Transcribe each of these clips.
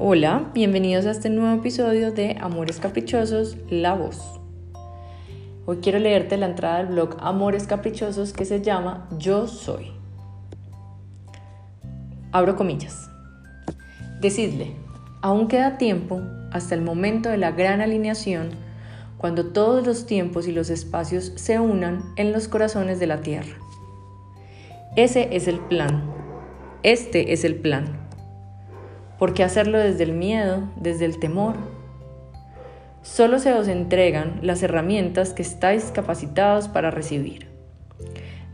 Hola, bienvenidos a este nuevo episodio de Amores Caprichosos, La Voz. Hoy quiero leerte la entrada del blog Amores Caprichosos que se llama Yo Soy. Abro comillas. Decidle, aún queda tiempo hasta el momento de la gran alineación cuando todos los tiempos y los espacios se unan en los corazones de la tierra. Ese es el plan. Este es el plan ¿Por qué hacerlo desde el miedo, desde el temor? Solo se os entregan las herramientas que estáis capacitados para recibir.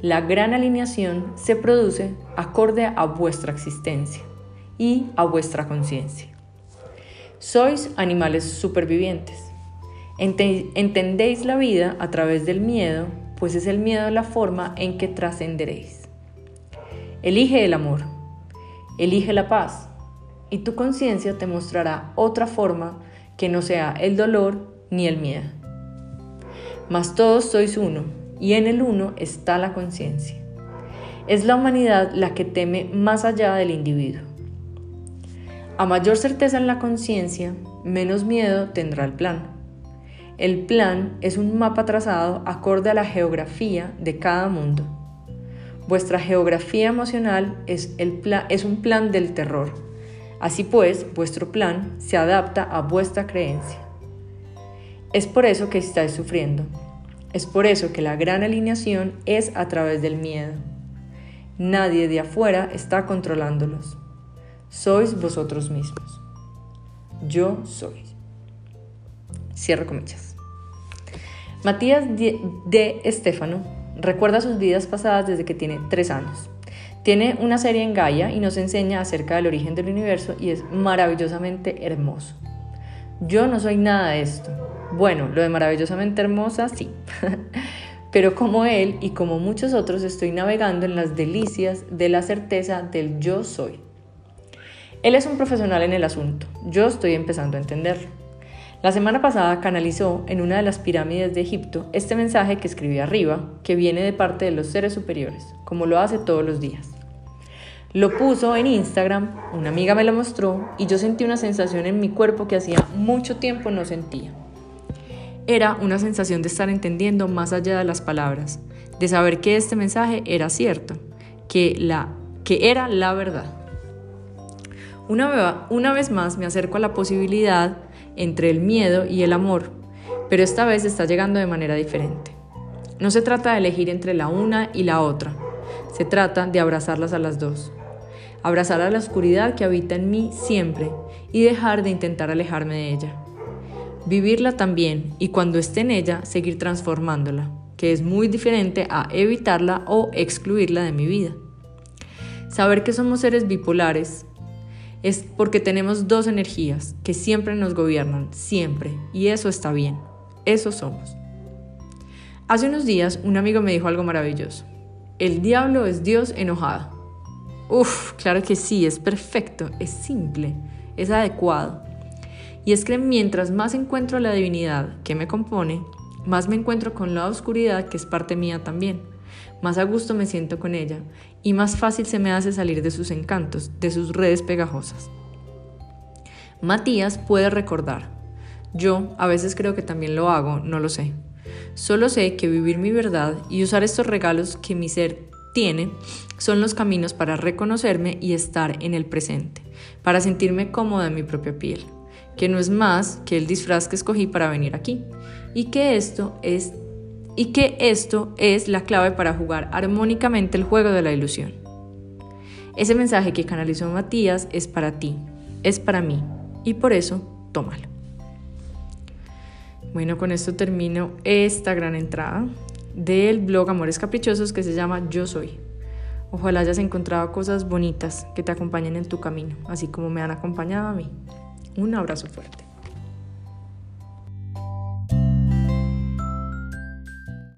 La gran alineación se produce acorde a vuestra existencia y a vuestra conciencia. Sois animales supervivientes. Entendéis la vida a través del miedo, pues es el miedo la forma en que trascenderéis. Elige el amor, elige la paz, y tu conciencia te mostrará otra forma que no sea el dolor ni el miedo. Mas todos sois uno, y en el uno está la conciencia. Es la humanidad la que teme más allá del individuo. A mayor certeza en la conciencia, menos miedo tendrá el plan. El plan es un mapa trazado acorde a la geografía de cada mundo. Vuestra geografía emocional es, el un plan del terror Así pues, vuestro plan se adapta a vuestra creencia. Es por eso que estáis sufriendo. Es por eso que la gran alineación es a través del miedo. Nadie de afuera está controlándolos. Sois vosotros mismos. Yo soy. Cierro comillas. Matías de Estefano recuerda sus vidas pasadas desde que tiene tres años. Tiene una serie en Gaia y nos enseña acerca del origen del universo y es maravillosamente hermoso. Yo no soy nada de esto. Bueno, lo de maravillosamente hermosa sí. Pero como él y como muchos otros estoy navegando en las delicias de la certeza del yo soy. Él es un profesional en el asunto. Yo estoy empezando a entenderlo. La semana pasada canalizó en una de las pirámides de Egipto este mensaje que escribí arriba, que viene de parte de los seres superiores, como lo hace todos los días. Lo puso en Instagram, una amiga me lo mostró y yo sentí una sensación en mi cuerpo que hacía mucho tiempo no sentía. Era una sensación de estar entendiendo más allá de las palabras, de saber que este mensaje era cierto, que, la, que era la verdad. Una, una vez más me acerco a la posibilidad entre el miedo y el amor, pero esta vez está llegando de manera diferente. No se trata de elegir entre la una y la otra, se trata de abrazarlas a las dos abrazar a la oscuridad que habita en mí siempre y dejar de intentar alejarme de ella. Vivirla también y cuando esté en ella seguir transformándola, que es muy diferente a evitarla o excluirla de mi vida. Saber que somos seres bipolares es porque tenemos dos energías que siempre nos gobiernan, siempre, y eso está bien, eso somos. Hace unos días un amigo me dijo algo maravilloso. El diablo es Dios enojado. Uf, claro que sí, es perfecto, es simple, es adecuado. Y es que mientras más encuentro la divinidad que me compone, más me encuentro con la oscuridad que es parte mía también. Más a gusto me siento con ella y más fácil se me hace salir de sus encantos, de sus redes pegajosas. Matías puede recordar. Yo a veces creo que también lo hago, no lo sé. Solo sé que vivir mi verdad y usar estos regalos que mi ser tiene son los caminos para reconocerme y estar en el presente, para sentirme cómoda en mi propia piel, que no es más que el disfraz que escogí para venir aquí, y que esto es y que esto es la clave para jugar armónicamente el juego de la ilusión. Ese mensaje que canalizó Matías es para ti, es para mí, y por eso tómalo. Bueno, con esto termino esta gran entrada del blog Amores Caprichosos que se llama Yo Soy. Ojalá hayas encontrado cosas bonitas que te acompañen en tu camino, así como me han acompañado a mí. Un abrazo fuerte.